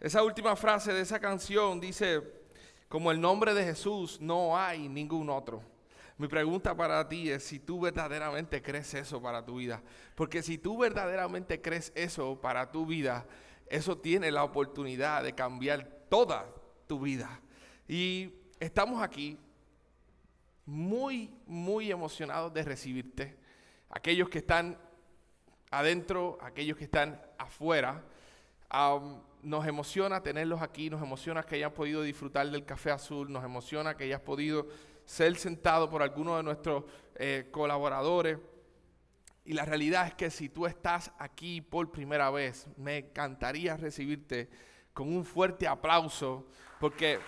Esa última frase de esa canción dice, como el nombre de Jesús no hay ningún otro. Mi pregunta para ti es si tú verdaderamente crees eso para tu vida. Porque si tú verdaderamente crees eso para tu vida, eso tiene la oportunidad de cambiar toda tu vida. Y estamos aquí muy, muy emocionados de recibirte. Aquellos que están adentro, aquellos que están afuera nos emociona tenerlos aquí, nos emociona que hayan podido disfrutar del café azul, nos emociona que hayas podido ser sentado por alguno de nuestros eh, colaboradores. Y la realidad es que si tú estás aquí por primera vez, me encantaría recibirte con un fuerte aplauso, porque...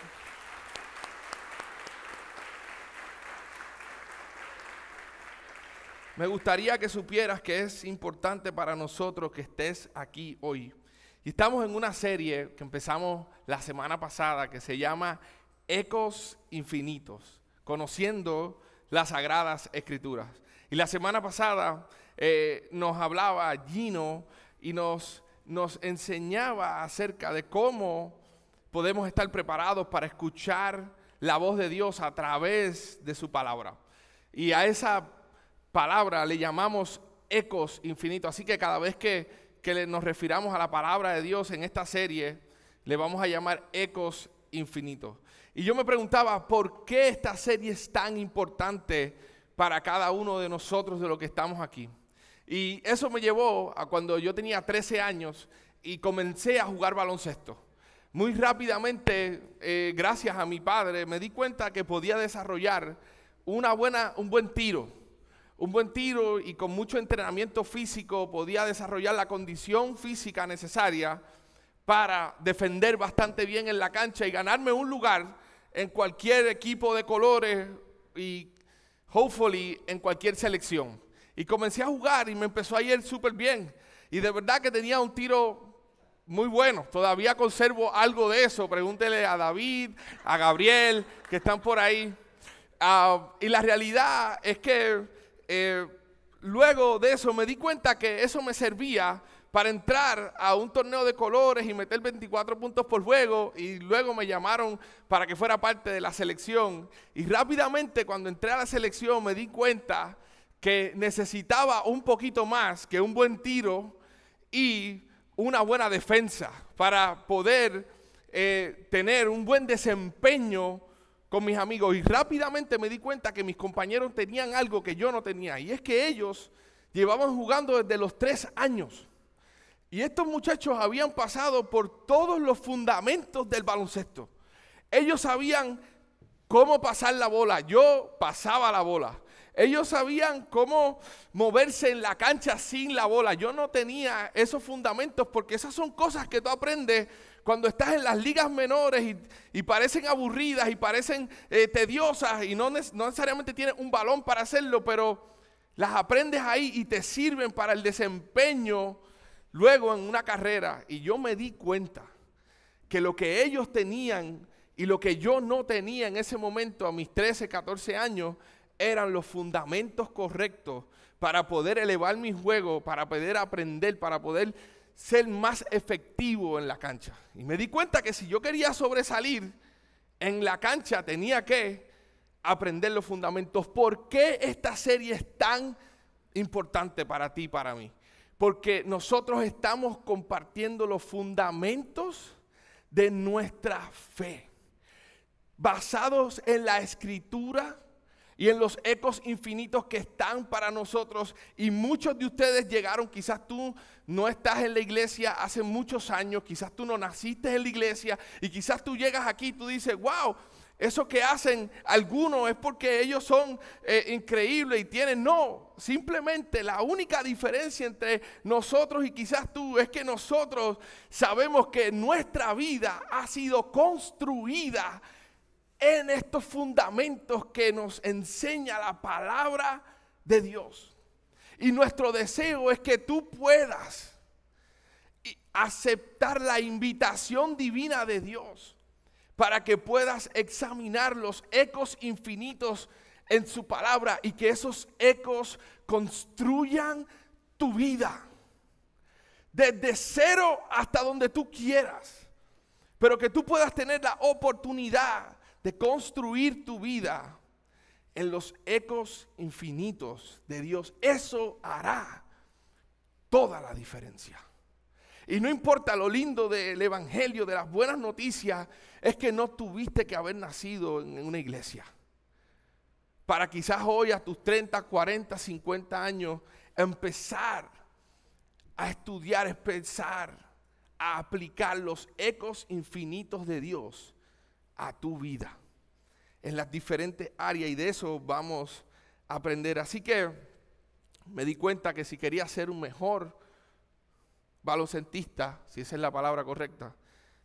Me gustaría que supieras que es importante para nosotros que estés aquí hoy. Y estamos en una serie que empezamos la semana pasada que se llama Ecos Infinitos, conociendo las Sagradas Escrituras. Y la semana pasada eh, nos hablaba Gino y nos, nos enseñaba acerca de cómo podemos estar preparados para escuchar la voz de Dios a través de su palabra. Y a esa palabra le llamamos ecos infinitos. Así que cada vez que que nos refiramos a la palabra de Dios en esta serie, le vamos a llamar Ecos Infinitos. Y yo me preguntaba, ¿por qué esta serie es tan importante para cada uno de nosotros de los que estamos aquí? Y eso me llevó a cuando yo tenía 13 años y comencé a jugar baloncesto. Muy rápidamente, eh, gracias a mi padre, me di cuenta que podía desarrollar una buena, un buen tiro un buen tiro y con mucho entrenamiento físico podía desarrollar la condición física necesaria para defender bastante bien en la cancha y ganarme un lugar en cualquier equipo de colores y hopefully en cualquier selección. Y comencé a jugar y me empezó a ir súper bien. Y de verdad que tenía un tiro muy bueno. Todavía conservo algo de eso. Pregúntele a David, a Gabriel, que están por ahí. Ah, y la realidad es que eh, luego de eso me di cuenta que eso me servía para entrar a un torneo de colores y meter 24 puntos por juego y luego me llamaron para que fuera parte de la selección. Y rápidamente cuando entré a la selección me di cuenta que necesitaba un poquito más que un buen tiro y una buena defensa para poder eh, tener un buen desempeño con mis amigos y rápidamente me di cuenta que mis compañeros tenían algo que yo no tenía y es que ellos llevaban jugando desde los tres años. Y estos muchachos habían pasado por todos los fundamentos del baloncesto. Ellos sabían cómo pasar la bola, yo pasaba la bola. Ellos sabían cómo moverse en la cancha sin la bola. Yo no tenía esos fundamentos porque esas son cosas que tú aprendes cuando estás en las ligas menores y, parecen aburridas y parecen eh, tediosas y no, no necesariamente tienes un balón para hacerlo, pero las aprendes ahí y te sirven para el desempeño luego en una carrera. Y yo me di cuenta que lo que ellos tenían y lo que yo no tenía en ese momento a mis 13, 14 años eran los fundamentos correctos para poder elevar mi juego, para poder aprender, para poder ser más efectivo en la cancha. Y me di cuenta que si yo quería sobresalir en la cancha tenía que aprender los fundamentos. ¿Por qué esta serie es tan importante para ti y para mí? Porque nosotros estamos compartiendo los fundamentos de nuestra fe, basados en la escritura y en los ecos infinitos que están para nosotros. Y muchos de ustedes llegaron, quizás tú no estás en la iglesia hace muchos años, quizás tú no naciste en la iglesia y quizás tú llegas aquí y tú dices, wow, eso que hacen algunos es porque ellos son eh, increíbles y tienen. No, simplemente la única diferencia entre nosotros y quizás tú es que nosotros sabemos que nuestra vida ha sido construida en estos fundamentos que nos enseña la palabra de Dios. Y nuestro deseo es que tú puedas aceptar la invitación divina de Dios para que puedas examinar los ecos infinitos en su palabra y que esos ecos construyan tu vida. Desde cero hasta donde tú quieras. Pero que tú puedas tener la oportunidad de construir tu vida en los ecos infinitos de Dios. Eso hará toda la diferencia. Y no importa lo lindo del Evangelio, de las buenas noticias, es que no tuviste que haber nacido en una iglesia. Para quizás hoy a tus 30, 40, 50 años empezar a estudiar, empezar a aplicar los ecos infinitos de Dios a tu vida en las diferentes áreas y de eso vamos a aprender. Así que me di cuenta que si quería ser un mejor baloncentista, si esa es la palabra correcta,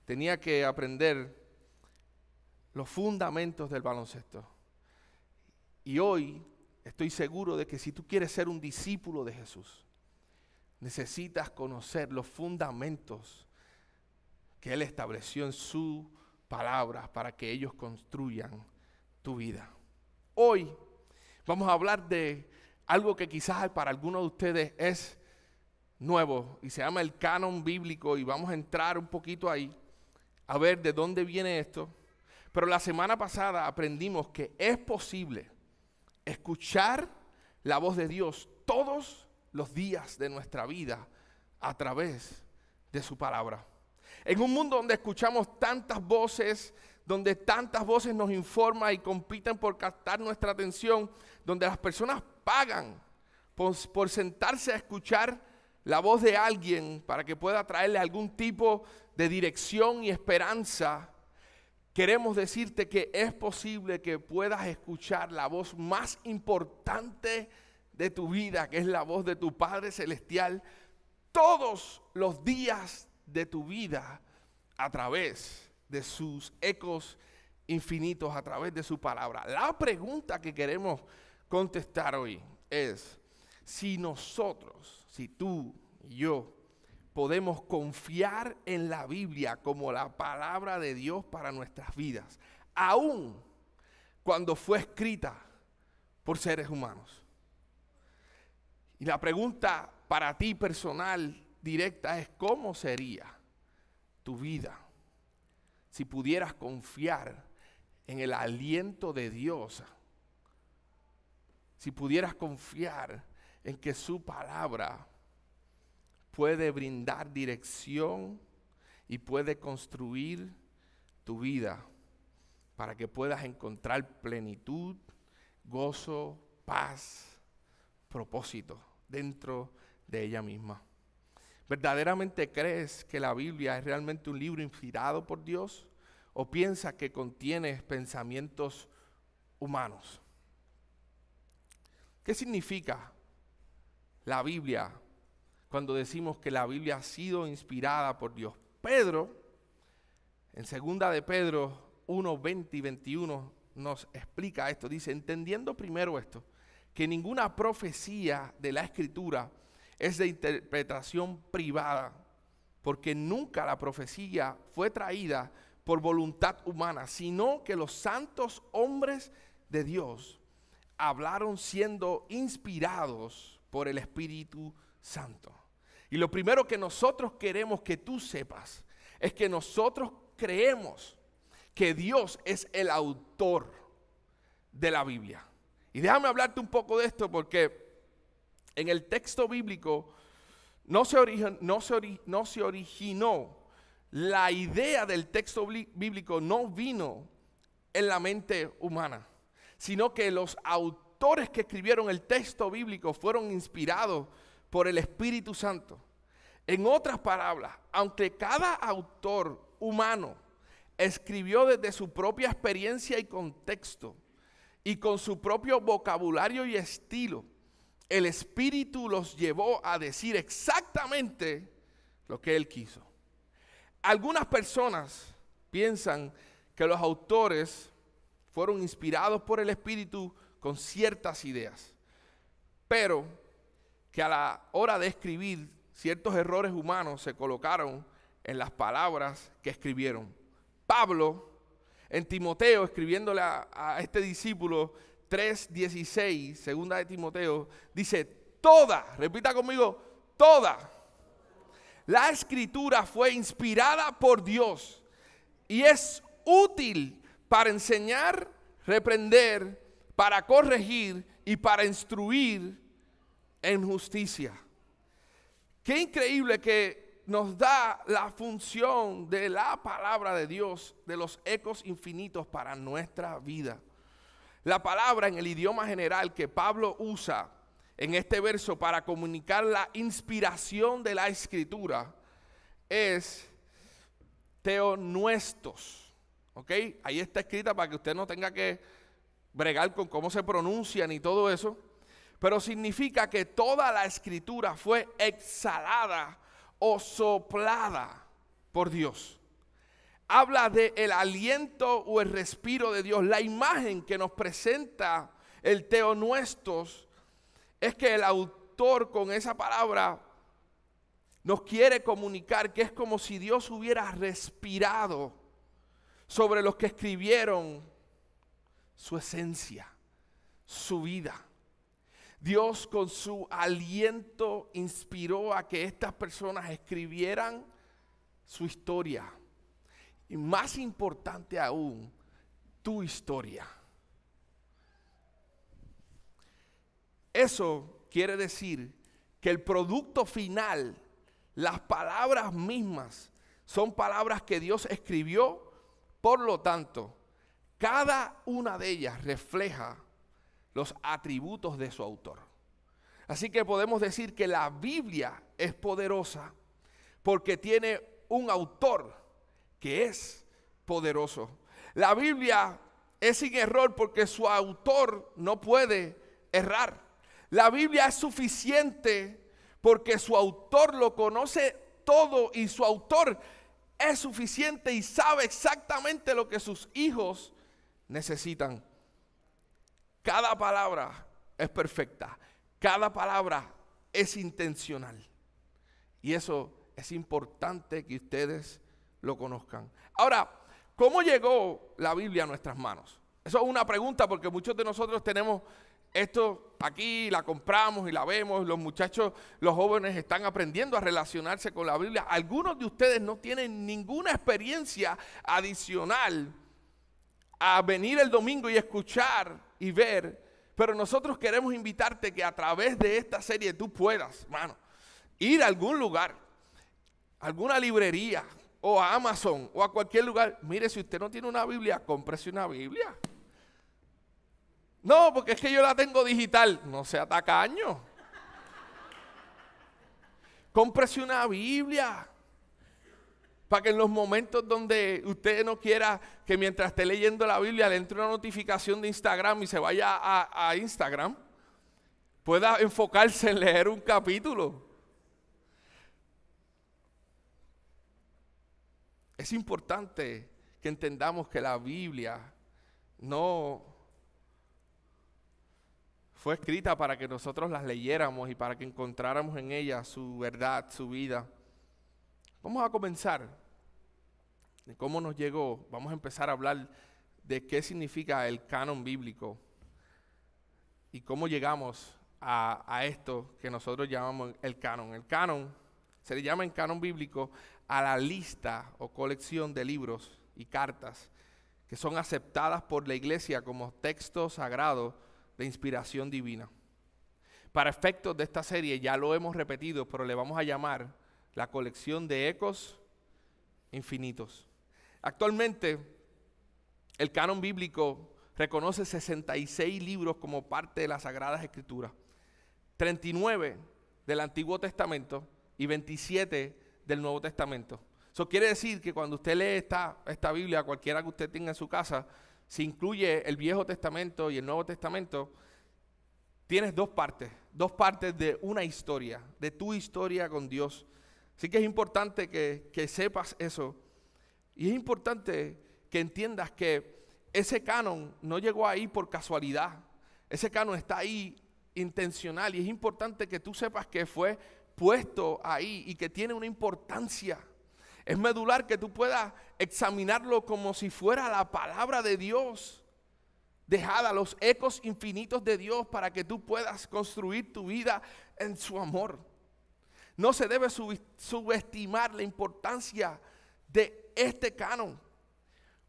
tenía que aprender los fundamentos del baloncesto. Y hoy estoy seguro de que si tú quieres ser un discípulo de Jesús, necesitas conocer los fundamentos que Él estableció en su palabra para que ellos construyan tu vida. Hoy vamos a hablar de algo que quizás para algunos de ustedes es nuevo y se llama el canon bíblico y vamos a entrar un poquito ahí a ver de dónde viene esto. Pero la semana pasada aprendimos que es posible escuchar la voz de Dios todos los días de nuestra vida a través de su palabra. En un mundo donde escuchamos tantas voces, donde tantas voces nos informan y compiten por captar nuestra atención, donde las personas pagan por, sentarse a escuchar la voz de alguien para que pueda traerle algún tipo de dirección y esperanza, queremos decirte que es posible que puedas escuchar la voz más importante de tu vida, que es la voz de tu Padre Celestial, todos los días de tu vida a través de sus ecos infinitos, a través de su palabra. La pregunta que queremos contestar hoy es, si nosotros, si tú y yo podemos confiar en la Biblia como la palabra de Dios para nuestras vidas, aun cuando fue escrita por seres humanos. Y la pregunta para ti personal directa es, ¿cómo sería tu vida si pudieras confiar en el aliento de Dios? Si pudieras confiar en que su palabra puede brindar dirección y puede construir tu vida para que puedas encontrar plenitud, gozo, paz, propósito dentro de ella misma. ¿Verdaderamente crees que la Biblia es realmente un libro inspirado por Dios o piensas que contiene pensamientos humanos? ¿Qué significa la Biblia cuando decimos que la Biblia ha sido inspirada por Dios? Pedro, en segunda de Pedro 1, 20 y 21, nos explica esto. Dice, entendiendo primero esto, que ninguna profecía de la Escritura es de interpretación privada, porque nunca la profecía fue traída por voluntad humana, sino que los santos hombres de Dios hablaron siendo inspirados por el Espíritu Santo. Y lo primero que nosotros queremos que tú sepas es que nosotros creemos que Dios es el autor de la Biblia. Y déjame hablarte un poco de esto porque en el texto bíblico no se, no, no se originó, la idea del texto bíblico no vino en la mente humana, sino que los autores que escribieron el texto bíblico fueron inspirados por el Espíritu Santo. En otras palabras, aunque cada autor humano escribió desde su propia experiencia y contexto y con su propio vocabulario y estilo. El Espíritu los llevó a decir exactamente lo que él quiso. Algunas personas piensan que los autores fueron inspirados por el Espíritu con ciertas ideas, pero que a la hora de escribir ciertos errores humanos se colocaron en las palabras que escribieron. Pablo, en Timoteo, escribiéndole a, este discípulo 3.16, segunda de Timoteo, dice, toda, repita conmigo, toda la escritura fue inspirada por Dios y es útil para enseñar, reprender, para corregir y para instruir en justicia. Qué increíble que nos da la función de la palabra de Dios, de los ecos infinitos para nuestra vida. La palabra en el idioma general que Pablo usa en este verso para comunicar la inspiración de la escritura es teonuestos. ¿Ok? Ahí está escrita para que usted no tenga que bregar con cómo se pronuncian y todo eso. Pero significa que toda la escritura fue exhalada o soplada por Dios. Habla de el aliento o el respiro de Dios. La imagen que nos presenta el teonuestos es que el autor con esa palabra nos quiere comunicar que es como si Dios hubiera respirado sobre los que escribieron su esencia, su vida. Dios con su aliento inspiró a que estas personas escribieran su historia. Y más importante aún, tu historia. Eso quiere decir que el producto final, las palabras mismas, son palabras que Dios escribió, por lo tanto, cada una de ellas refleja los atributos de su autor. Así que podemos decir que la Biblia es poderosa porque tiene un autor que es poderoso. La Biblia es sin error porque su autor no puede errar. La Biblia es suficiente porque su autor lo conoce todo y su autor es suficiente y sabe exactamente lo que sus hijos necesitan. Cada palabra es perfecta, cada palabra es intencional. Y eso es importante que ustedes lo conozcan. Ahora, ¿cómo llegó la Biblia a nuestras manos? Eso es una pregunta porque muchos de nosotros tenemos esto aquí la compramos y la vemos, los muchachos, los jóvenes están aprendiendo a relacionarse con la Biblia. Algunos de ustedes no tienen ninguna experiencia adicional a venir el domingo y escuchar y ver, pero nosotros queremos invitarte que a través de esta serie tú puedas, hermano, ir a algún lugar, alguna librería o a Amazon o a cualquier lugar. Mire, si usted no tiene una Biblia, cómprese una Biblia. No, porque es que yo la tengo digital. No sea tacaño. Cómprese una Biblia. Para que en los momentos donde usted no quiera que mientras esté leyendo la Biblia le entre una notificación de Instagram y se vaya a, a Instagram, pueda enfocarse en leer un capítulo. Es importante que entendamos que la Biblia no fue escrita para que nosotros las leyéramos y para que encontráramos en ella su verdad, su vida. Vamos a comenzar de cómo nos llegó. Vamos a empezar a hablar de qué significa el canon bíblico y cómo llegamos a, a esto que nosotros llamamos el canon. El canon se le llama en canon bíblico a la lista o colección de libros y cartas que son aceptadas por la iglesia como texto sagrado de inspiración divina. Para efectos de esta serie ya lo hemos repetido, pero le vamos a llamar la colección de ecos infinitos. Actualmente, el canon bíblico reconoce 66 libros como parte de las Sagradas Escrituras, 39 del Antiguo Testamento y 27 del Nuevo Testamento. Eso quiere decir que cuando usted lee esta, esta Biblia, cualquiera que usted tenga en su casa, si incluye el Viejo Testamento y el Nuevo Testamento, tienes dos partes, dos partes de una historia, de tu historia con Dios. Así que es importante que, que sepas eso. Y es importante que entiendas que ese canon no llegó ahí por casualidad. Ese canon está ahí intencional y es importante que tú sepas que fue puesto ahí y que tiene una importancia. Es medular que tú puedas examinarlo como si fuera la palabra de Dios. Dejada los ecos infinitos de Dios para que tú puedas construir tu vida en su amor. No se debe subestimar la importancia de este canon.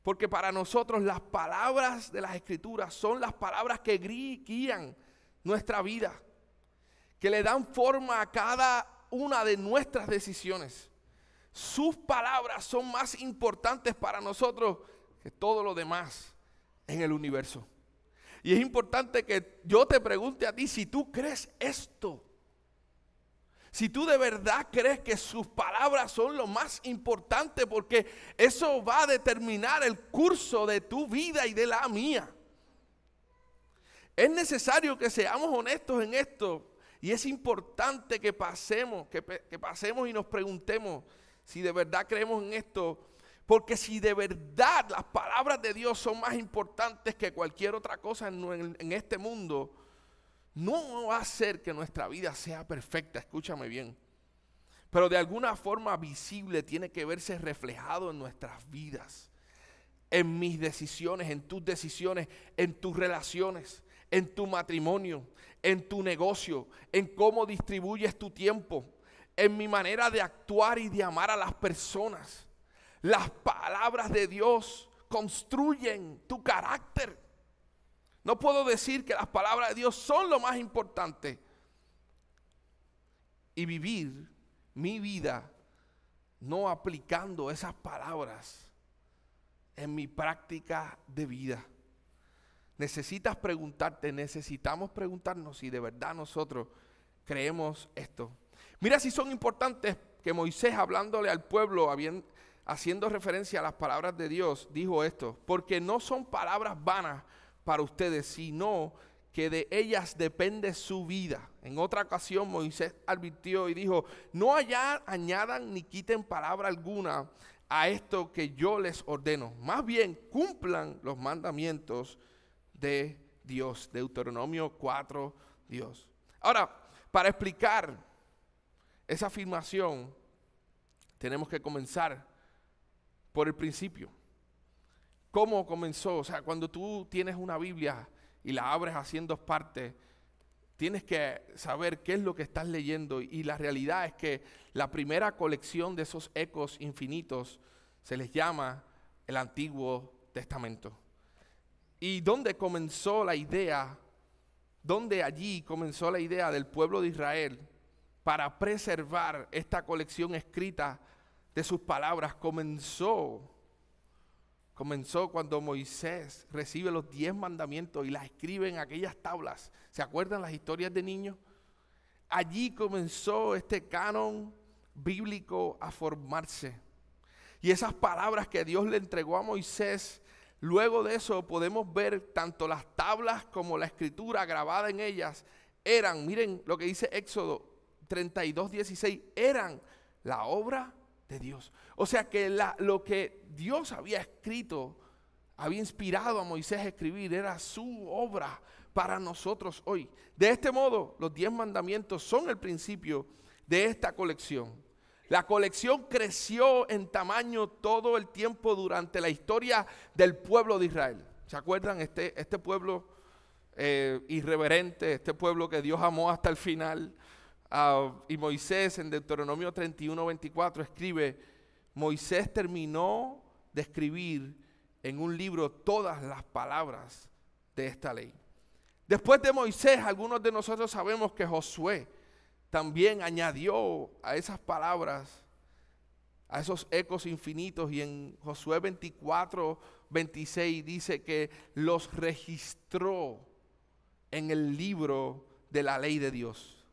Porque para nosotros las palabras de las escrituras son las palabras que guían nuestra vida. Que le dan forma a cada una de nuestras decisiones. Sus palabras son más importantes para nosotros que todo lo demás en el universo. Y es importante que yo te pregunte a ti si tú crees esto. Si tú de verdad crees que sus palabras son lo más importante, porque eso va a determinar el curso de tu vida y de la mía. Es necesario que seamos honestos en esto. Y es importante que pasemos, que, pasemos y nos preguntemos, si de verdad creemos en esto, porque si de verdad las palabras de Dios son más importantes que cualquier otra cosa en, en este mundo, no va a hacer que nuestra vida sea perfecta, escúchame bien. Pero de alguna forma visible tiene que verse reflejado en nuestras vidas, en mis decisiones, en tus decisiones, en tus relaciones, en tu matrimonio, en tu negocio, en cómo distribuyes tu tiempo, en mi manera de actuar y de amar a las personas. Las palabras de Dios construyen tu carácter. No puedo decir que las palabras de Dios son lo más importante y vivir mi vida no aplicando esas palabras en mi práctica de vida. Necesitas preguntarte, necesitamos preguntarnos si de verdad nosotros creemos esto. Mira si son importantes que Moisés hablándole al pueblo, haciendo referencia a las palabras de Dios, dijo esto, porque no son palabras vanas para ustedes, sino que de ellas depende su vida. En otra ocasión Moisés advirtió y dijo, no allá añadan ni quiten palabra alguna a esto que yo les ordeno. Más bien cumplan los mandamientos de Dios. Deuteronomio 4, Dios. Ahora, para explicar esa afirmación, tenemos que comenzar por el principio. ¿Cómo comenzó? O sea, cuando tú tienes una Biblia y la abres así en dos partes, tienes que saber qué es lo que estás leyendo. Y la realidad es que la primera colección de esos ecos infinitos se les llama el Antiguo Testamento. ¿Y dónde comenzó la idea? ¿Dónde allí comenzó la idea del pueblo de Israel? para preservar esta colección escrita de sus palabras comenzó comenzó cuando Moisés recibe los diez mandamientos y las escribe en aquellas tablas. ¿Se acuerdan las historias de niños? Allí comenzó este canon bíblico a formarse. Y esas palabras que Dios le entregó a Moisés, luego de eso podemos ver tanto las tablas como la escritura grabada en ellas eran, miren lo que dice Éxodo 32, 16 eran la obra de Dios. O sea que lo que Dios había escrito, había inspirado a Moisés a escribir, era su obra para nosotros hoy. De este modo, los diez mandamientos son el principio de esta colección. La colección creció en tamaño todo el tiempo durante la historia del pueblo de Israel. ¿Se acuerdan? Este, este pueblo eh, irreverente, este pueblo que Dios amó hasta el final, Ah, y Moisés en Deuteronomio 31, 24 escribe, Moisés terminó de escribir en un libro todas las palabras de esta ley. Después de Moisés, algunos de nosotros sabemos que Josué también añadió a esas palabras, a esos ecos infinitos, y en Josué 24, 26 dice que los registró en el libro de la ley de Dios.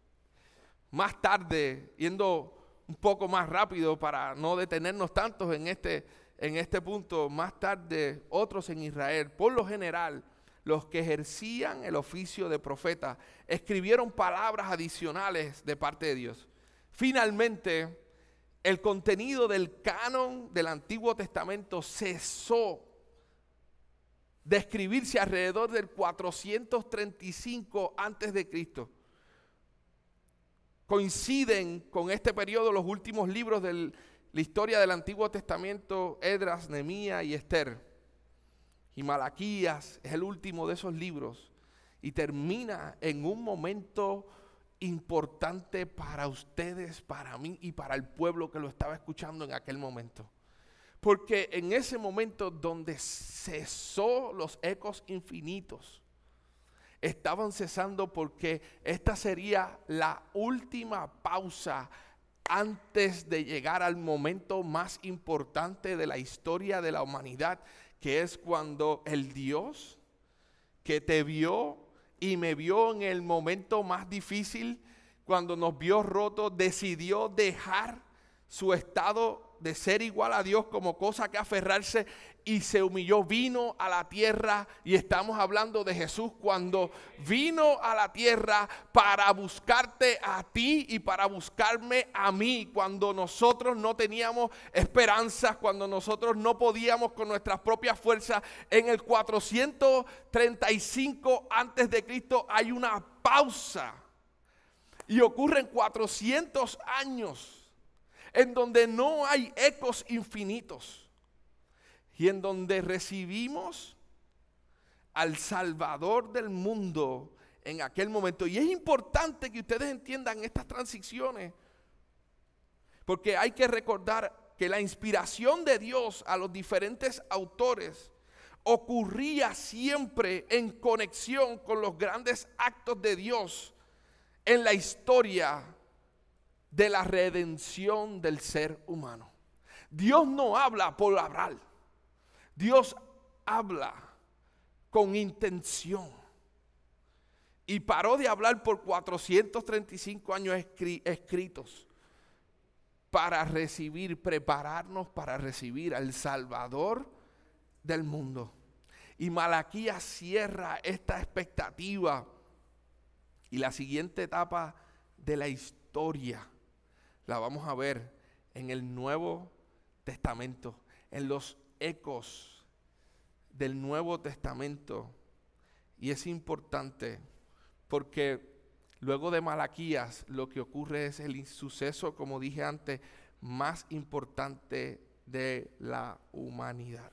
Más tarde, yendo un poco más rápido para no detenernos tantos en este, en este punto. Más tarde, otros en Israel, por lo general, los que ejercían el oficio de profeta, escribieron palabras adicionales de parte de Dios. Finalmente, el contenido del canon del Antiguo Testamento cesó de escribirse alrededor del 435 antes de Cristo. Coinciden con este periodo los últimos libros de la historia del Antiguo Testamento, Edras, Nemía y Esther. Y Malaquías es el último de esos libros y termina en un momento importante para ustedes, para mí y para el pueblo que lo estaba escuchando en aquel momento. Porque en ese momento donde cesó los ecos infinitos, estaban cesando porque esta sería la última pausa antes de llegar al momento más importante de la historia de la humanidad, que es cuando el Dios que te vio y me vio en el momento más difícil, cuando nos vio rotos, decidió dejar su estado de ser igual a Dios como cosa que aferrarse y se humilló, vino a la tierra. Y estamos hablando de Jesús cuando vino a la tierra para buscarte a ti y para buscarme a mí, cuando nosotros no teníamos esperanzas, cuando nosotros no podíamos con nuestras propias fuerzas. En el 435 antes de Cristo hay una pausa. Y ocurren 400 años en donde no hay ecos infinitos y en donde recibimos al Salvador del mundo en aquel momento. Y es importante que ustedes entiendan estas transiciones, porque hay que recordar que la inspiración de Dios a los diferentes autores ocurría siempre en conexión con los grandes actos de Dios en la historia de la redención del ser humano. Dios no habla por hablar. Dios habla con intención. Y paró de hablar por 435 años escritos para recibir, prepararnos para recibir al Salvador del mundo. Y Malaquías cierra esta expectativa y la siguiente etapa de la historia la vamos a ver en el Nuevo Testamento, en los ecos del Nuevo Testamento. Y es importante porque luego de Malaquías lo que ocurre es el suceso, como dije antes, más importante de la humanidad.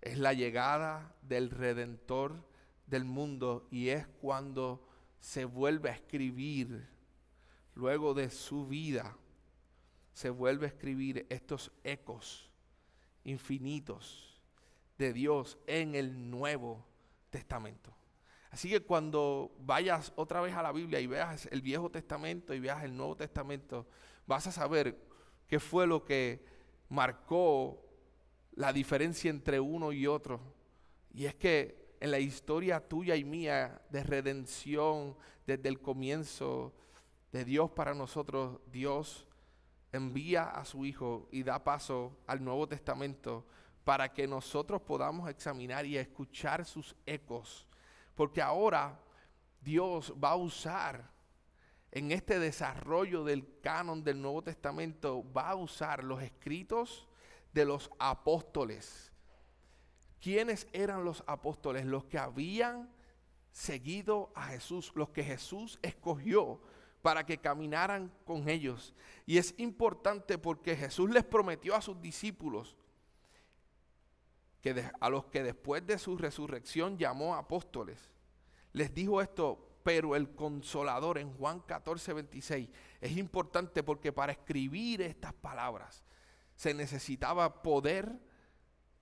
Es la llegada del Redentor del mundo y es cuando se vuelve a escribir luego de su vida, se vuelve a escribir estos ecos infinitos de Dios en el Nuevo Testamento. Así que cuando vayas otra vez a la Biblia y veas el Viejo Testamento y veas el Nuevo Testamento, vas a saber qué fue lo que marcó la diferencia entre uno y otro. Y es que en la historia tuya y mía de redención desde el comienzo de Dios para nosotros, Dios envía a su Hijo y da paso al Nuevo Testamento para que nosotros podamos examinar y escuchar sus ecos. Porque ahora Dios va a usar en este desarrollo del canon del Nuevo Testamento, va a usar los escritos de los apóstoles. ¿Quiénes eran los apóstoles? Los que habían seguido a Jesús, los que Jesús escogió para que caminaran con ellos. Y es importante porque Jesús les prometió a sus discípulos, que a los que después de su resurrección llamó apóstoles, les dijo esto, pero el consolador en Juan 14, 26 es importante porque para escribir estas palabras se necesitaba poder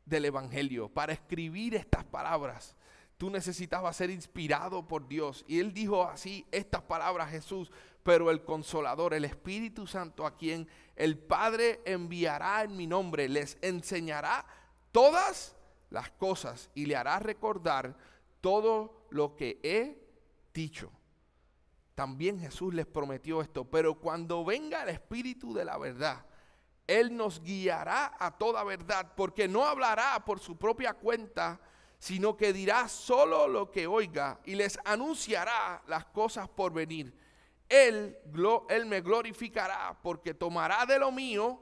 del Evangelio. Para escribir estas palabras tú necesitabas ser inspirado por Dios. Y él dijo así estas palabras Jesús, pero el consolador, el Espíritu Santo, a quien el Padre enviará en mi nombre, les enseñará todas las cosas y le hará recordar todo lo que he dicho. también Jesús les prometió esto, pero cuando venga el Espíritu de la verdad, Él nos guiará a toda verdad, porque no hablará por su propia cuenta, sino que dirá solo lo que oiga y les anunciará las cosas por venir. Él, él me glorificará porque tomará de lo mío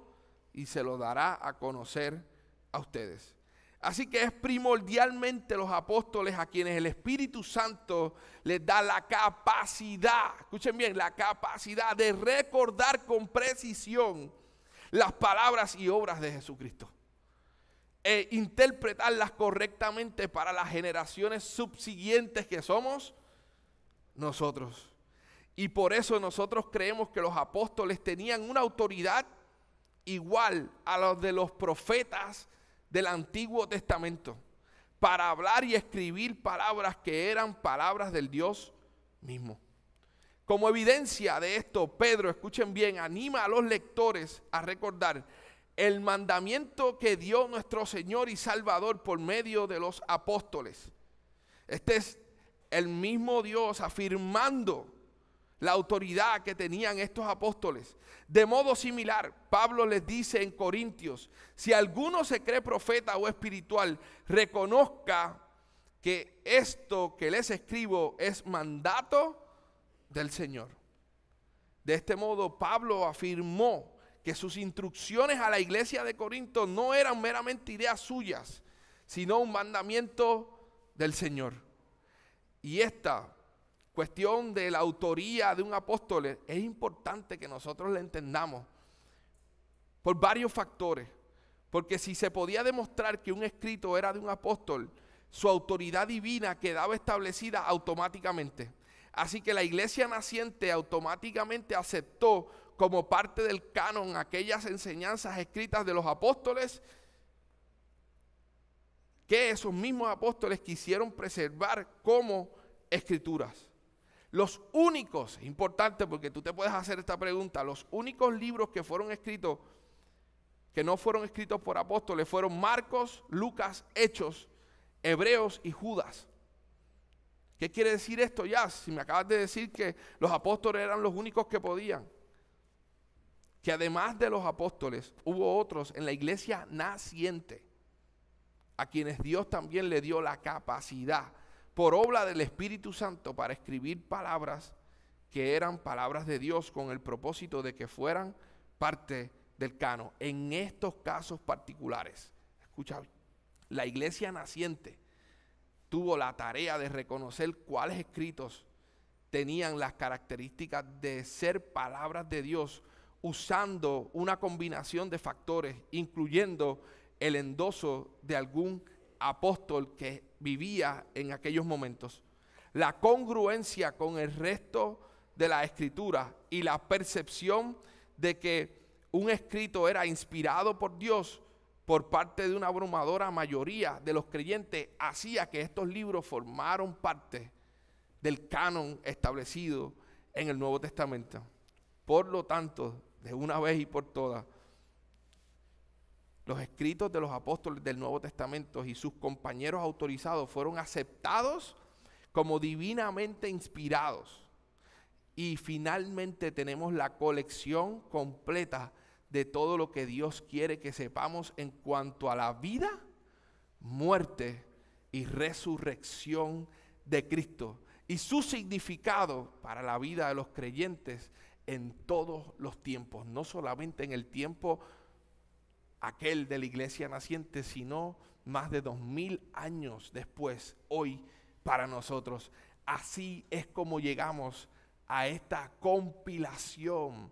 y se lo dará a conocer a ustedes. Así que es primordialmente los apóstoles a quienes el Espíritu Santo les da la capacidad, escuchen bien, la capacidad de recordar con precisión las palabras y obras de Jesucristo. E interpretarlas correctamente para las generaciones subsiguientes que somos nosotros. Y por eso nosotros creemos que los apóstoles tenían una autoridad igual a los de los profetas del Antiguo Testamento para hablar y escribir palabras que eran palabras del Dios mismo. Como evidencia de esto, Pedro, escuchen bien, anima a los lectores a recordar el mandamiento que dio nuestro Señor y Salvador por medio de los apóstoles. Este es el mismo Dios afirmando la autoridad que tenían estos apóstoles. De modo similar, Pablo les dice en Corintios, si alguno se cree profeta o espiritual, reconozca que esto que les escribo es mandato del Señor. De este modo, Pablo afirmó que sus instrucciones a la iglesia de Corinto no eran meramente ideas suyas, sino un mandamiento del Señor. Y esta cuestión de la autoría de un apóstol es importante que nosotros la entendamos por varios factores. Porque si se podía demostrar que un escrito era de un apóstol, su autoridad divina quedaba establecida automáticamente. Así que la iglesia naciente automáticamente aceptó como parte del canon aquellas enseñanzas escritas de los apóstoles que esos mismos apóstoles quisieron preservar como escrituras. Los únicos, importante porque tú te puedes hacer esta pregunta, los únicos libros que fueron escritos, que no fueron escritos por apóstoles, fueron Marcos, Lucas, Hechos, Hebreos y Judas. ¿Qué quiere decir esto ya? Si me acabas de decir que los apóstoles eran los únicos que podían. Que además de los apóstoles, hubo otros en la iglesia naciente, a quienes Dios también le dio la capacidad por obra del Espíritu Santo para escribir palabras que eran palabras de Dios con el propósito de que fueran parte del cano. En estos casos particulares, escucha, la iglesia naciente tuvo la tarea de reconocer cuáles escritos tenían las características de ser palabras de Dios usando una combinación de factores, incluyendo el endoso de algún apóstol que vivía en aquellos momentos. La congruencia con el resto de la escritura y la percepción de que un escrito era inspirado por Dios por parte de una abrumadora mayoría de los creyentes hacía que estos libros formaron parte del canon establecido en el Nuevo Testamento. Por lo tanto, de una vez y por todas, los escritos de los apóstoles del Nuevo Testamento y sus compañeros autorizados fueron aceptados como divinamente inspirados. Y finalmente tenemos la colección completa de todo lo que Dios quiere que sepamos en cuanto a la vida, muerte y resurrección de Cristo y su significado para la vida de los creyentes en todos los tiempos, no solamente en el tiempo aquel de la iglesia naciente, sino más de dos mil años después, hoy, para nosotros. Así es como llegamos a esta compilación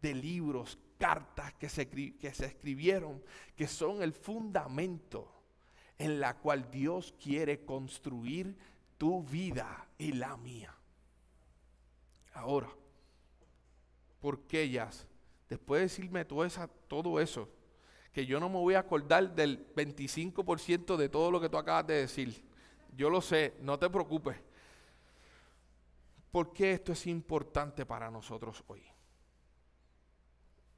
de libros, cartas que se, que se escribieron, que son el fundamento en la cual Dios quiere construir tu vida y la mía. Ahora, ¿por qué ellas? Después de decirme todo, esa, todo eso, que yo no me voy a acordar del 25% de todo lo que tú acabas de decir. Yo lo sé, no te preocupes. ¿Por qué esto es importante para nosotros hoy?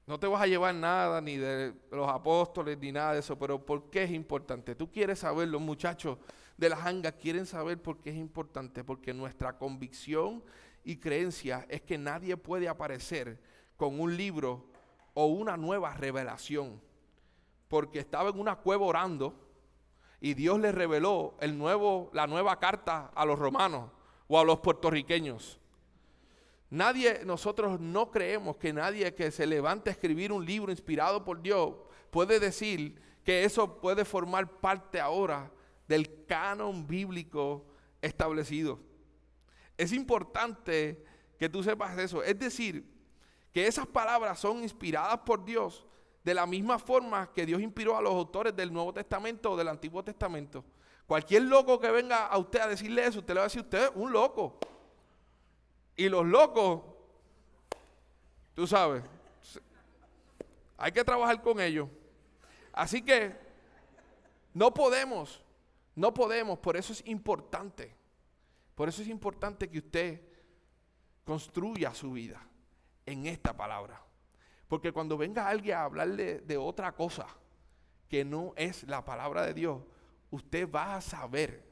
No te vas a llevar nada ni de los apóstoles ni nada de eso, pero ¿por qué es importante? Tú quieres saber, los muchachos de la janga quieren saber por qué es importante, porque nuestra convicción y creencia es que nadie puede aparecer con un libro o una nueva revelación. Porque estaba en una cueva orando y Dios le reveló el nuevo, la nueva carta a los romanos o a los puertorriqueños. Nadie, nosotros no creemos que nadie que se levante a escribir un libro inspirado por Dios puede decir que eso puede formar parte ahora del canon bíblico establecido. Es importante que tú sepas eso. Es decir, que esas palabras son inspiradas por Dios de la misma forma que Dios inspiró a los autores del Nuevo Testamento o del Antiguo Testamento. Cualquier loco que venga a usted a decirle eso, usted le va a decir, usted un loco. Y los locos, tú sabes, hay que trabajar con ellos. Así que no podemos, no podemos, por eso es importante, por eso es importante que usted construya su vida en esta palabra. Porque cuando venga alguien a hablarle de otra cosa que no es la palabra de Dios, usted va a saber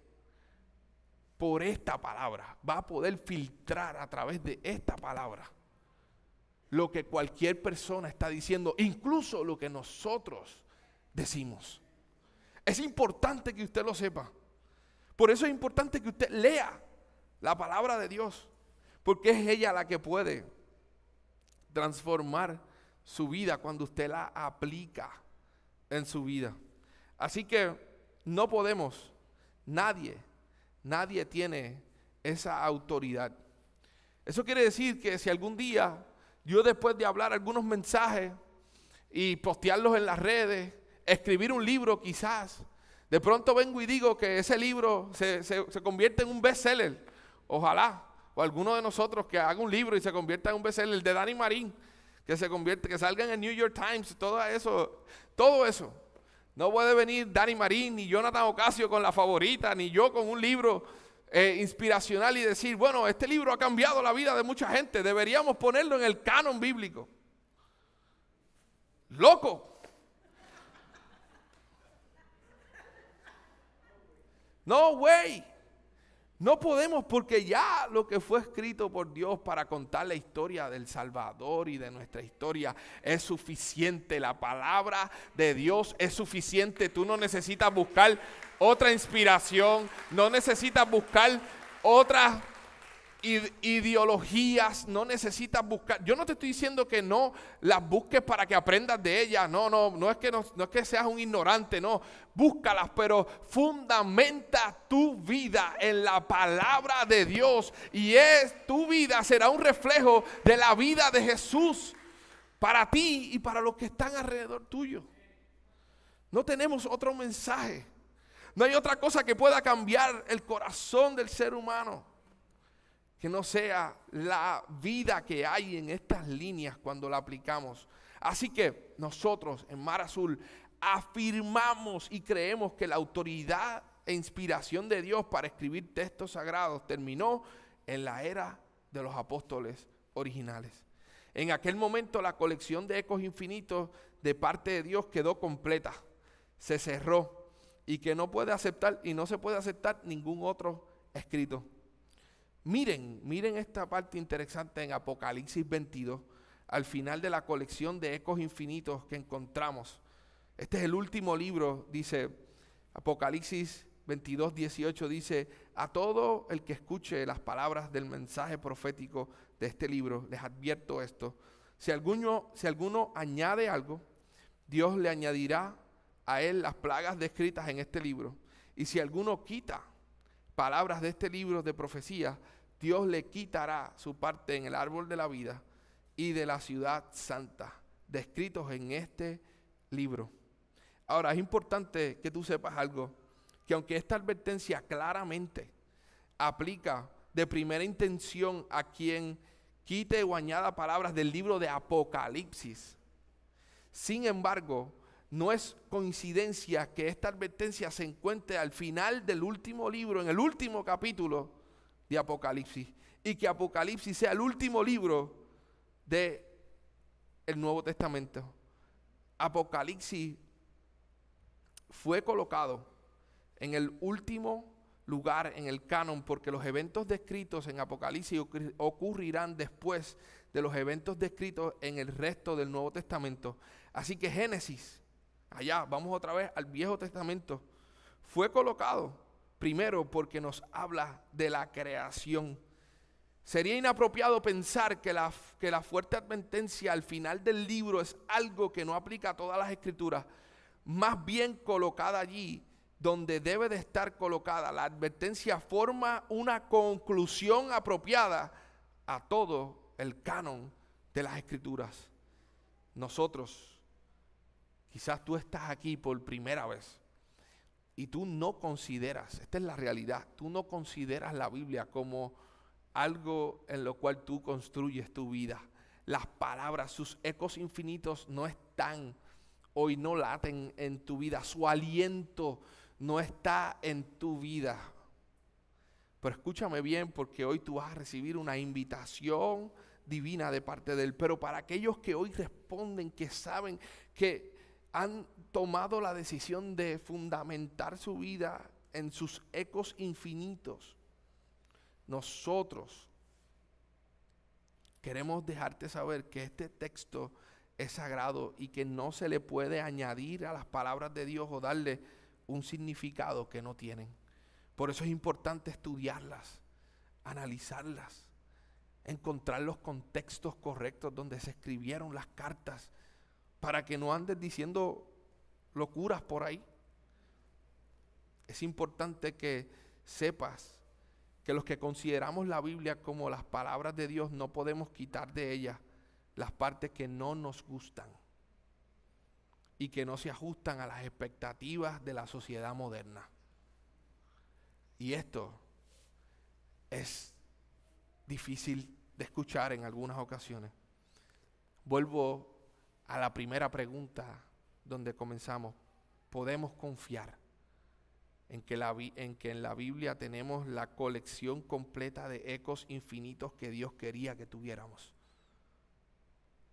por esta palabra, va a poder filtrar a través de esta palabra lo que cualquier persona está diciendo, incluso lo que nosotros decimos. Es importante que usted lo sepa. Por eso es importante que usted lea la palabra de Dios, porque es ella la que puede transformar su vida cuando usted la aplica en su vida. Así que no podemos, nadie, nadie tiene esa autoridad. Eso quiere decir que si algún día yo después de hablar algunos mensajes y postearlos en las redes, escribir un libro quizás, de pronto vengo y digo que ese libro se, se convierte en un bestseller, ojalá, o alguno de nosotros que haga un libro y se convierta en un bestseller, el de Danny Marín, que se convierte, que salga en el New York Times, todo eso, todo eso. No puede venir Danny Marín, ni Jonathan Ocasio con la favorita, ni yo con un libro eh, inspiracional y decir, bueno, este libro ha cambiado la vida de mucha gente, deberíamos ponerlo en el canon bíblico. Loco. No, güey. No podemos porque ya lo que fue escrito por Dios para contar la historia del Salvador y de nuestra historia es suficiente. La palabra de Dios es suficiente. Tú no necesitas buscar otra inspiración, no necesitas buscar otra ideologías, no necesitas buscar. Yo no te estoy diciendo que no las busques para que aprendas de ellas. No, no, no es que no, es que seas un ignorante, no. Búscalas, pero fundamenta tu vida en la palabra de Dios y es tu vida será un reflejo de la vida de Jesús para ti y para los que están alrededor tuyo. No tenemos otro mensaje. No hay otra cosa que pueda cambiar el corazón del ser humano que no sea la vida que hay en estas líneas cuando la aplicamos. Así que nosotros en Mar Azul afirmamos y creemos que la autoridad e inspiración de Dios para escribir textos sagrados terminó en la era de los apóstoles originales. En aquel momento la colección de ecos infinitos de parte de Dios quedó completa, se cerró y que no puede aceptar y no se puede aceptar ningún otro escrito. Miren, miren esta parte interesante en Apocalipsis 22, al final de la colección de ecos infinitos que encontramos. Este es el último libro, dice Apocalipsis 22, 18, dice, a todo el que escuche las palabras del mensaje profético de este libro, les advierto esto, si alguno, si alguno añade algo, Dios le añadirá a él las plagas descritas en este libro. Y si alguno quita palabras de este libro de profecía, Dios le quitará su parte en el árbol de la vida y de la ciudad santa, descritos en este libro. Ahora, es importante que tú sepas algo, que aunque esta advertencia claramente aplica de primera intención a quien quite o añada palabras del libro de Apocalipsis, sin embargo, no es coincidencia que esta advertencia se encuentre al final del último libro, en el último capítulo, de Apocalipsis y que Apocalipsis sea el último libro de el Nuevo Testamento. Apocalipsis fue colocado en el último lugar en el canon porque los eventos descritos en Apocalipsis ocurrirán después de los eventos descritos en el resto del Nuevo Testamento. Así que Génesis, allá, vamos otra vez al Viejo Testamento, fue colocado primero porque nos habla de la creación. Sería inapropiado pensar que la, que la fuerte advertencia al final del libro es algo que no aplica a todas las escrituras, más bien colocada allí donde debe de estar colocada. La advertencia forma una conclusión apropiada a todo el canon de las escrituras. Nosotros, quizás tú estás aquí por primera vez y tú no consideras, esta es la realidad, tú no consideras la Biblia como algo en lo cual tú construyes tu vida. Las palabras, sus ecos infinitos no están hoy, no laten en tu vida, su aliento no está en tu vida. Pero escúchame bien porque hoy tú vas a recibir una invitación divina de parte de Él. Pero para aquellos que hoy responden, que saben que han tomado la decisión de fundamentar su vida en sus ecos infinitos, nosotros queremos dejarte saber que este texto es sagrado y que no se le puede añadir a las palabras de Dios o darle un significado que no tienen. Por eso es importante estudiarlas, analizarlas, encontrar los contextos correctos donde se escribieron las cartas, para que no andes diciendo locuras por ahí. Es importante que sepas que los que consideramos la Biblia como las palabras de Dios no podemos quitar de ella las partes que no nos gustan y que no se ajustan a las expectativas de la sociedad moderna. Y esto es difícil de escuchar en algunas ocasiones. Vuelvo a la primera pregunta donde comenzamos. ¿Podemos confiar en que, la, en que en la Biblia tenemos la colección completa de ecos infinitos que Dios quería que tuviéramos?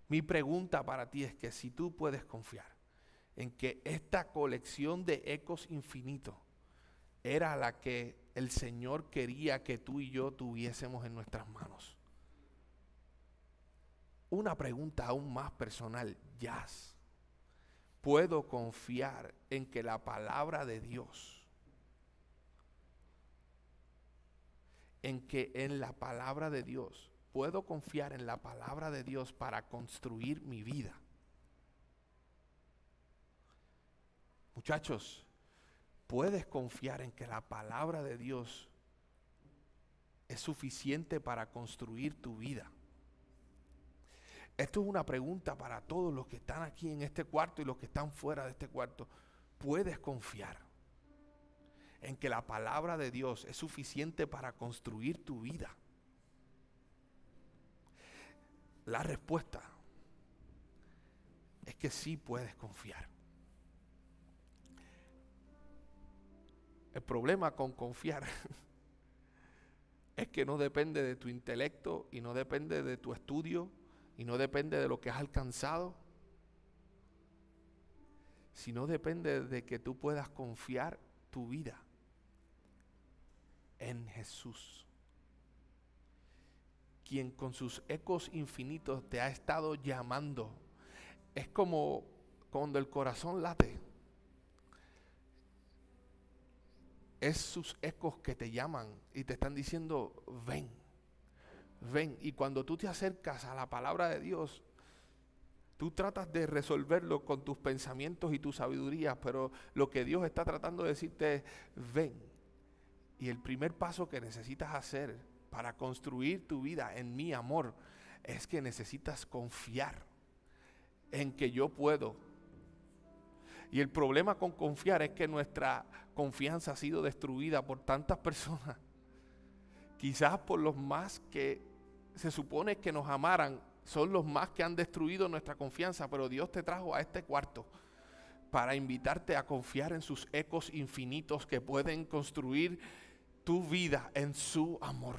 Mi pregunta para ti es que si tú puedes confiar en que esta colección de ecos infinitos era la que el Señor quería que tú y yo tuviésemos en nuestras manos. Una pregunta aún más personal, Jazz. ¿Puedo confiar en que la palabra de Dios, en que en la palabra de Dios, puedo confiar en la palabra de Dios para construir mi vida? Muchachos, puedes confiar en que la palabra de Dios es suficiente para construir tu vida. Esto es una pregunta para todos los que están aquí en este cuarto y los que están fuera de este cuarto. ¿Puedes confiar en que la palabra de Dios es suficiente para construir tu vida? La respuesta es que sí puedes confiar. El problema con confiar es que no depende de tu intelecto y no depende de tu estudio y no depende de lo que has alcanzado, sino depende de que tú puedas confiar tu vida en Jesús, quien con sus ecos infinitos te ha estado llamando. Es como cuando el corazón late es sus ecos que te llaman y te están diciendo, ven, ven. Y cuando tú te acercas a la palabra de Dios, tú tratas de resolverlo con tus pensamientos y tu sabiduría, pero lo que Dios está tratando de decirte es, ven. Y el primer paso que necesitas hacer para construir tu vida en mi amor es que necesitas confiar en que yo puedo y el problema con confiar es que nuestra confianza ha sido destruida por tantas personas. Quizás por los más que se supone que nos amaran, son los más que han destruido nuestra confianza, pero Dios te trajo a este cuarto para invitarte a confiar en sus ecos infinitos que pueden construir tu vida en su amor.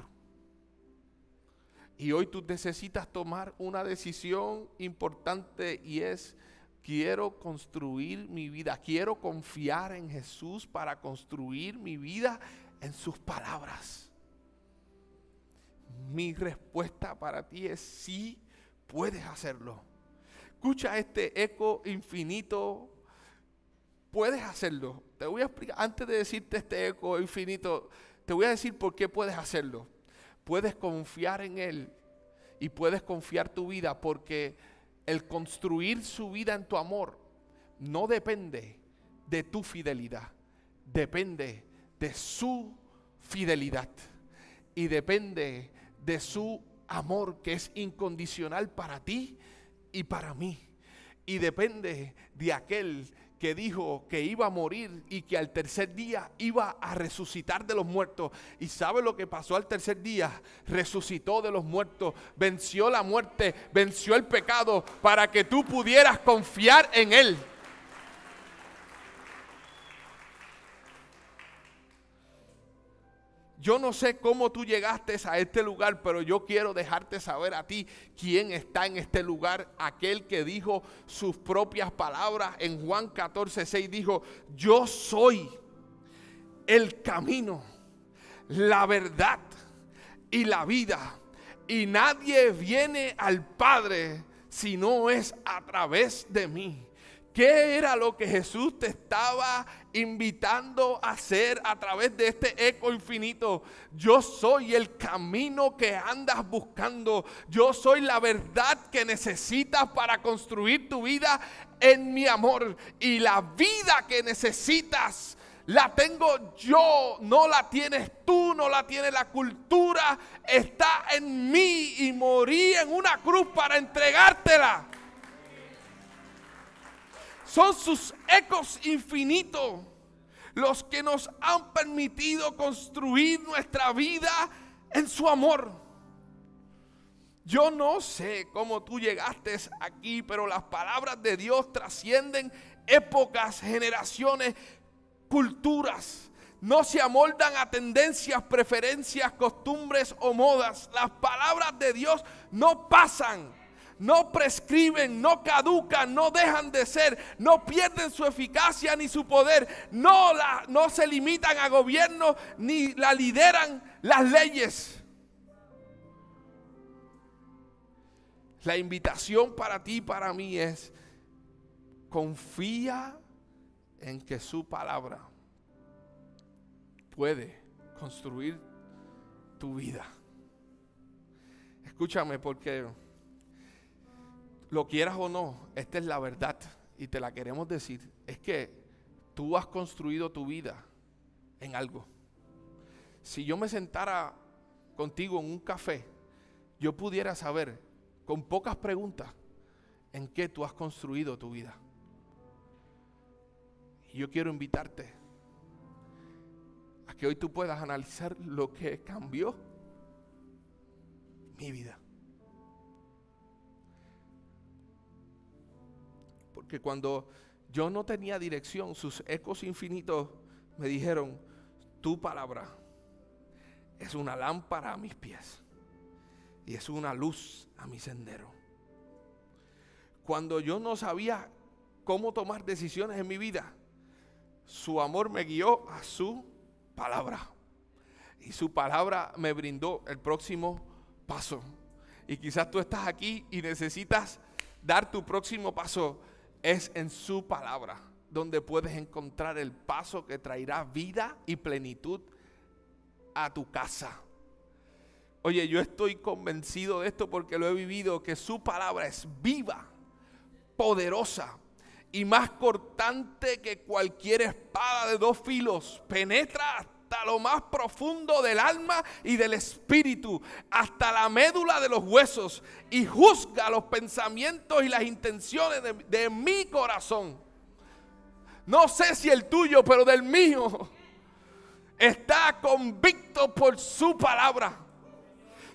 Y hoy tú necesitas tomar una decisión importante y es quiero construir mi vida, quiero confiar en Jesús para construir mi vida en sus palabras. Mi respuesta para ti es sí, puedes hacerlo. Escucha este eco infinito. Puedes hacerlo. Te voy a explicar, antes de decirte este eco infinito, te voy a decir por qué puedes hacerlo. Puedes confiar en Él y puedes confiar tu vida porque el construir su vida en tu amor no depende de tu fidelidad, depende de su fidelidad y depende de su amor que es incondicional para ti y para mí. Y depende de aquel que dijo que iba a morir y que al tercer día iba a resucitar de los muertos. ¿Y sabe lo que pasó al tercer día? Resucitó de los muertos, venció la muerte, venció el pecado para que tú pudieras confiar en Él. Yo no sé cómo tú llegaste a este lugar, pero yo quiero dejarte saber a ti quién está en este lugar. Aquel que dijo sus propias palabras en Juan 14, 6 dijo, yo soy el camino, la verdad y la vida. Y nadie viene al Padre si no es a través de mí. ¿Qué era lo que Jesús te estaba invitando a hacer a través de este eco infinito? Yo soy el camino que andas buscando. Yo soy la verdad que necesitas para construir tu vida en mi amor. Y la vida que necesitas la tengo yo, no la tienes tú, no la tiene la cultura, está en mí y morí en una cruz para entregártela. Son sus ecos infinitos los que nos han permitido construir nuestra vida en su amor. Yo no sé cómo tú llegaste aquí, pero las palabras de Dios trascienden épocas, generaciones, culturas. No se amoldan a tendencias, preferencias, costumbres o modas. Las palabras de Dios no pasan no prescriben, no caducan, no dejan de ser, no pierden su eficacia ni su poder, no, la, no se limitan a gobierno ni la lideran las leyes. La invitación para ti y para mí es, confía en que su palabra puede construir tu vida. Escúchame porque lo quieras o no, esta es la verdad y te la queremos decir, es que tú has construido tu vida en algo. Si yo me sentara contigo en un café, yo pudiera saber con pocas preguntas en qué tú has construido tu vida. Y yo quiero invitarte a que hoy tú puedas analizar lo que cambió mi vida. Que cuando yo no tenía dirección, sus ecos infinitos me dijeron, tu palabra es una lámpara a mis pies y es una luz a mi sendero. Cuando yo no sabía cómo tomar decisiones en mi vida, su amor me guió a su palabra. Y su palabra me brindó el próximo paso. Y quizás tú estás aquí y necesitas dar tu próximo paso es en su palabra donde puedes encontrar el paso que traerá vida y plenitud a tu casa. Oye, yo estoy convencido de esto porque lo he vivido, que su palabra es viva, poderosa y más cortante que cualquier espada de dos filos. Penetra hasta lo más profundo del alma y del espíritu, hasta la médula de los huesos, y juzga los pensamientos y las intenciones de, de mi corazón. No sé si el tuyo, pero del mío. Está convicto por su palabra.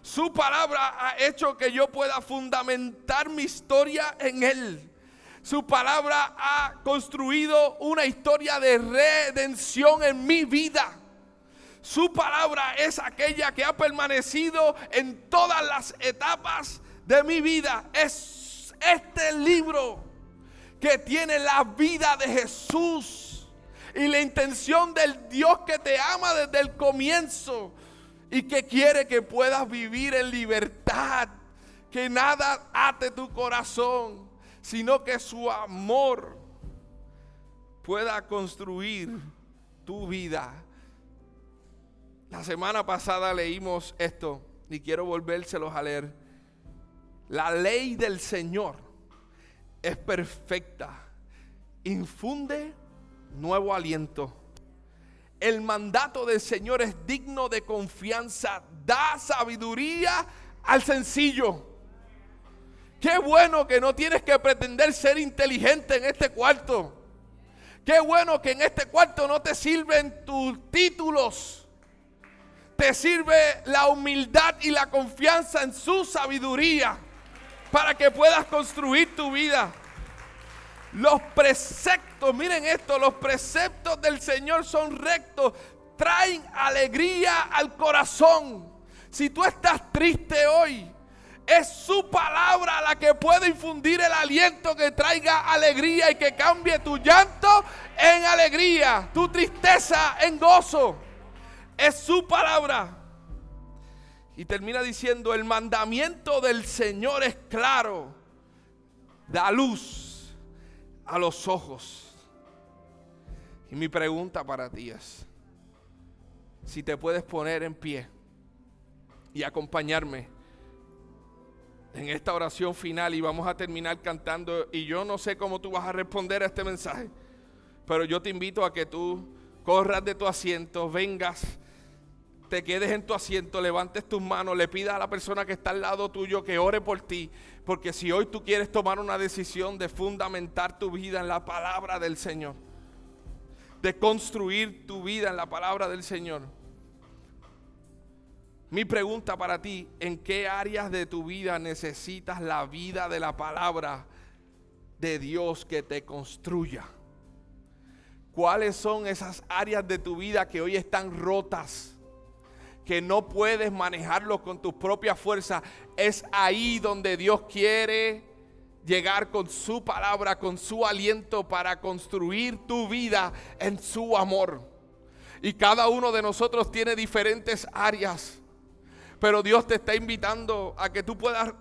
Su palabra ha hecho que yo pueda fundamentar mi historia en Él. Su palabra ha construido una historia de redención en mi vida. Su palabra es aquella que ha permanecido en todas las etapas de mi vida. Es este libro que tiene la vida de Jesús. y la intención del Dios que te ama desde el comienzo y que quiere que puedas vivir en libertad, que nada ate tu corazón, sino que su amor pueda construir tu vida. La semana pasada leímos esto y quiero volvérselos a leer. La ley del Señor es perfecta, infunde nuevo aliento. El mandato del Señor es digno de confianza, da sabiduría al sencillo. Qué bueno que no tienes que pretender ser inteligente en este cuarto. Qué bueno que en este cuarto no te sirven tus títulos. Te sirve la humildad y la confianza en su sabiduría para que puedas construir tu vida. Los preceptos, miren esto, los preceptos del Señor son rectos, traen alegría al corazón. Si tú estás triste hoy, es su palabra la que puede infundir el aliento que traiga alegría y que cambie tu llanto en alegría, tu tristeza en gozo. Es su palabra. Y termina diciendo, el mandamiento del Señor es claro, da luz a los ojos. Y mi pregunta para ti es, si te puedes poner en pie y acompañarme en esta oración final y vamos a terminar cantando. Y yo no sé cómo tú vas a responder a este mensaje, pero yo te invito a que tú corras de tu asiento, vengas, te quedes en tu asiento, levantes tus manos, le pidas a la persona que está al lado tuyo que ore por ti, porque si hoy tú quieres tomar una decisión de fundamentar tu vida en la palabra del Señor, de construir tu vida en la palabra del Señor, mi pregunta para ti, ¿en qué áreas de tu vida necesitas la vida de la palabra de Dios que te construya? ¿Cuáles son esas áreas de tu vida que hoy están rotas? Que no puedes manejarlo con tus propias fuerzas. Es ahí donde Dios quiere llegar con su palabra, con su aliento para construir tu vida en su amor. Y cada uno de nosotros tiene diferentes áreas. Pero Dios te está invitando a que tú puedas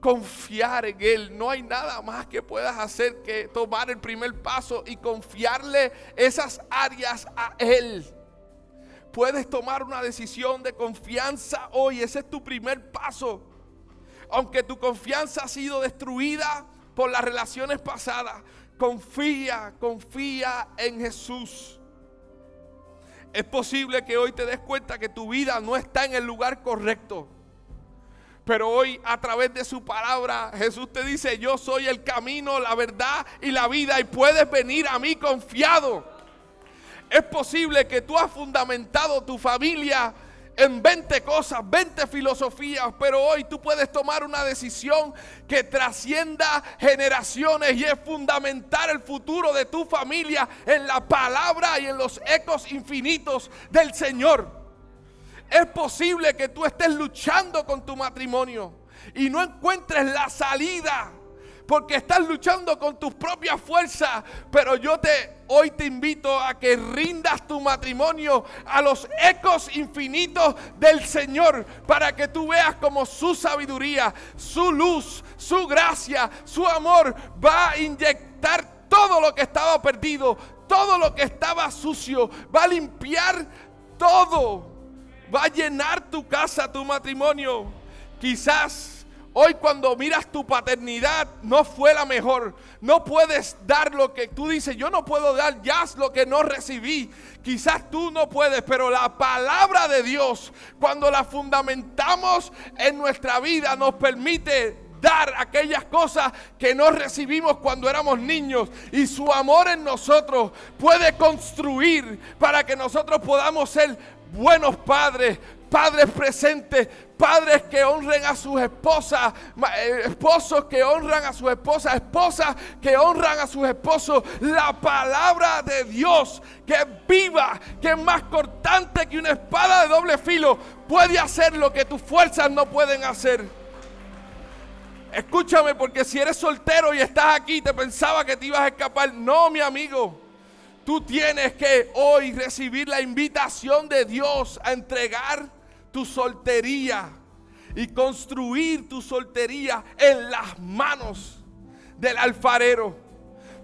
confiar en Él. No hay nada más que puedas hacer que tomar el primer paso y confiarle esas áreas a Él. Puedes tomar una decisión de confianza hoy. Ese es tu primer paso. Aunque tu confianza ha sido destruida por las relaciones pasadas, confía, confía en Jesús. Es posible que hoy te des cuenta que tu vida no está en el lugar correcto. Pero hoy a través de su palabra Jesús te dice, yo soy el camino, la verdad y la vida y puedes venir a mí confiado. Es posible que tú has fundamentado tu familia en 20 cosas, 20 filosofías, pero hoy tú puedes tomar una decisión que trascienda generaciones y es fundamentar el futuro de tu familia en la palabra y en los ecos infinitos del Señor. Es posible que tú estés luchando con tu matrimonio y no encuentres la salida porque estás luchando con tus propias fuerzas, pero yo te hoy te invito a que rindas tu matrimonio a los ecos infinitos del Señor para que tú veas como su sabiduría, su luz, su gracia, su amor va a inyectar todo lo que estaba perdido, todo lo que estaba sucio, va a limpiar todo, va a llenar tu casa, tu matrimonio. Quizás Hoy cuando miras tu paternidad no fue la mejor. No puedes dar lo que tú dices, yo no puedo dar ya lo que no recibí. Quizás tú no puedes, pero la palabra de Dios, cuando la fundamentamos en nuestra vida, nos permite dar aquellas cosas que no recibimos cuando éramos niños. Y su amor en nosotros puede construir para que nosotros podamos ser buenos padres, padres presentes, padres que honren a sus esposas, eh, esposos que honran a sus esposas, esposas que honran a sus esposos. La palabra de Dios que es viva, que es más cortante que una espada de doble filo, puede hacer lo que tus fuerzas no pueden hacer. Escúchame porque si eres soltero y estás aquí, te pensaba que te ibas a escapar. No, mi amigo. Tú tienes que hoy recibir la invitación de Dios a entregar tu soltería y construir tu soltería en las manos del alfarero.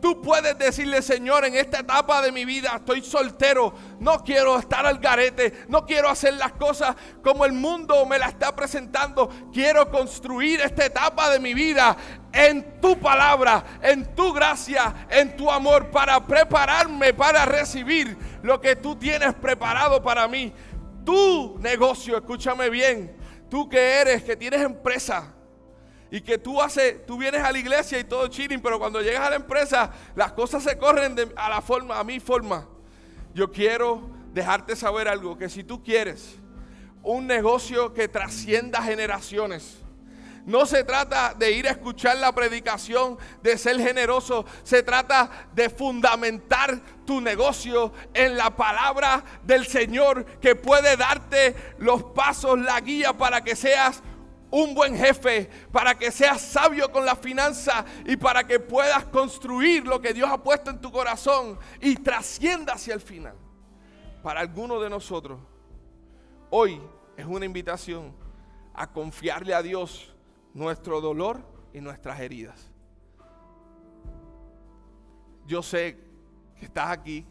Tú puedes decirle, Señor, en esta etapa de mi vida estoy soltero, no quiero estar al garete, no quiero hacer las cosas como el mundo me la está presentando. Quiero construir esta etapa de mi vida en tu palabra, en tu gracia, en tu amor, para prepararme para recibir lo que tú tienes preparado para mí. Tu negocio, escúchame bien, tú que eres, que tienes empresa y que tú haces, tú vienes a la iglesia y todo chilling, pero cuando llegas a la empresa, las cosas se corren a la forma, a mi forma. Yo quiero dejarte saber algo, que si tú quieres un negocio que trascienda generaciones, no se trata de ir a escuchar la predicación, de ser generoso. Se trata de fundamentar tu negocio en la palabra del Señor que puede darte los pasos, la guía para que seas un buen jefe, para que seas sabio con la finanza y para que puedas construir lo que Dios ha puesto en tu corazón y trascienda hacia el final. Para algunos de nosotros, hoy es una invitación a confiarle a Dios nuestro dolor y nuestras heridas. Yo sé que estás aquí,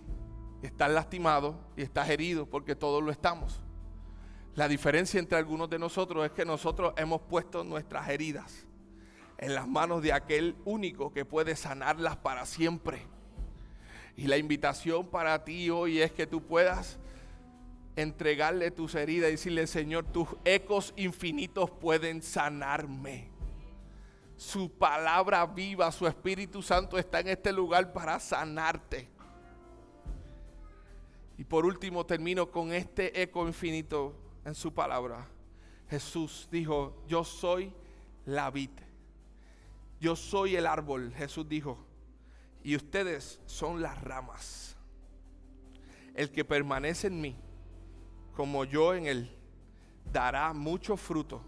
estás lastimado y estás herido porque todos lo estamos. La diferencia entre algunos de nosotros es que nosotros hemos puesto nuestras heridas en las manos de aquel único que puede sanarlas para siempre. Y la invitación para ti hoy es que tú puedas entregarle tus heridas y decirle, Señor, tus ecos infinitos pueden sanarme. Su palabra viva, su Espíritu Santo está en este lugar para sanarte. Y por último termino con este eco infinito en su palabra, Jesús dijo, yo soy la vid, yo soy el árbol, Jesús dijo, y ustedes son las ramas. El que permanece en mí, como yo en él, dará mucho fruto,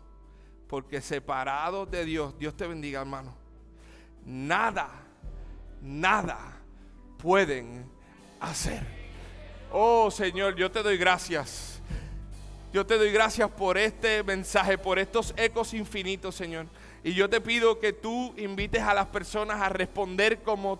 porque separado de Dios, Dios te bendiga hermano, nada, nada pueden hacer. Oh Señor, yo te doy gracias yo te doy gracias por este mensaje, por estos ecos infinitos, Señor. Y yo te pido que tú invites a las personas a responder como,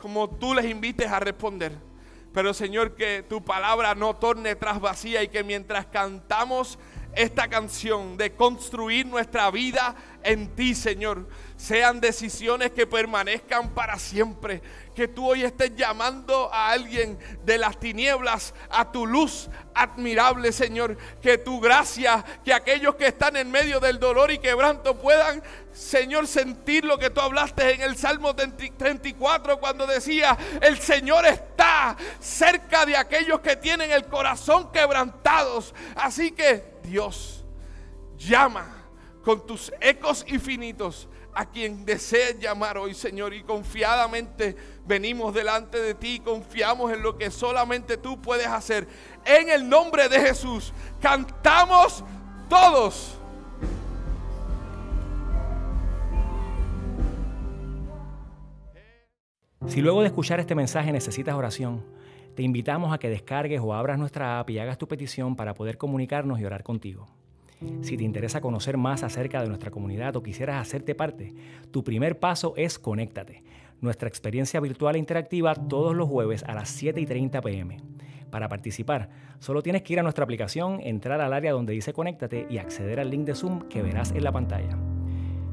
como tú les invites a responder. Pero Señor, que tu palabra no torne tras vacía y que mientras cantamos esta canción de construir nuestra vida en ti, Señor, sean decisiones que permanezcan para siempre. Que tú hoy estés llamando a alguien de las tinieblas a tu luz admirable, Señor. Que tu gracia, que aquellos que están en medio del dolor y quebranto puedan, Señor, sentir lo que tú hablaste en el Salmo 34 cuando decía, el Señor está cerca de aquellos que tienen el corazón quebrantados. Así que Dios llama con tus ecos infinitos a quien desees llamar hoy, Señor, y confiadamente venimos delante de ti, confiamos en lo que solamente tú puedes hacer. En el nombre de Jesús, cantamos todos. Si luego de escuchar este mensaje necesitas oración, te invitamos a que descargues o abras nuestra app y hagas tu petición para poder comunicarnos y orar contigo. Si te interesa conocer más acerca de nuestra comunidad o quisieras hacerte parte, tu primer paso es Conéctate, nuestra experiencia virtual e interactiva todos los jueves a las 7 y 30 pm. Para participar, solo tienes que ir a nuestra aplicación, entrar al área donde dice Conéctate y acceder al link de Zoom que verás en la pantalla.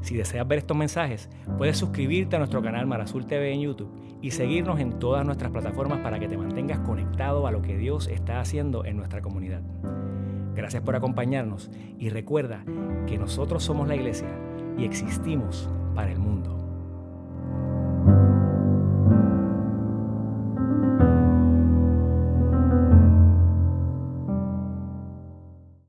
Si deseas ver estos mensajes, puedes suscribirte a nuestro canal Marazul TV en YouTube y seguirnos en todas nuestras plataformas para que te mantengas conectado a lo que Dios está haciendo en nuestra comunidad. Gracias por acompañarnos y recuerda que nosotros somos la iglesia y existimos para el mundo.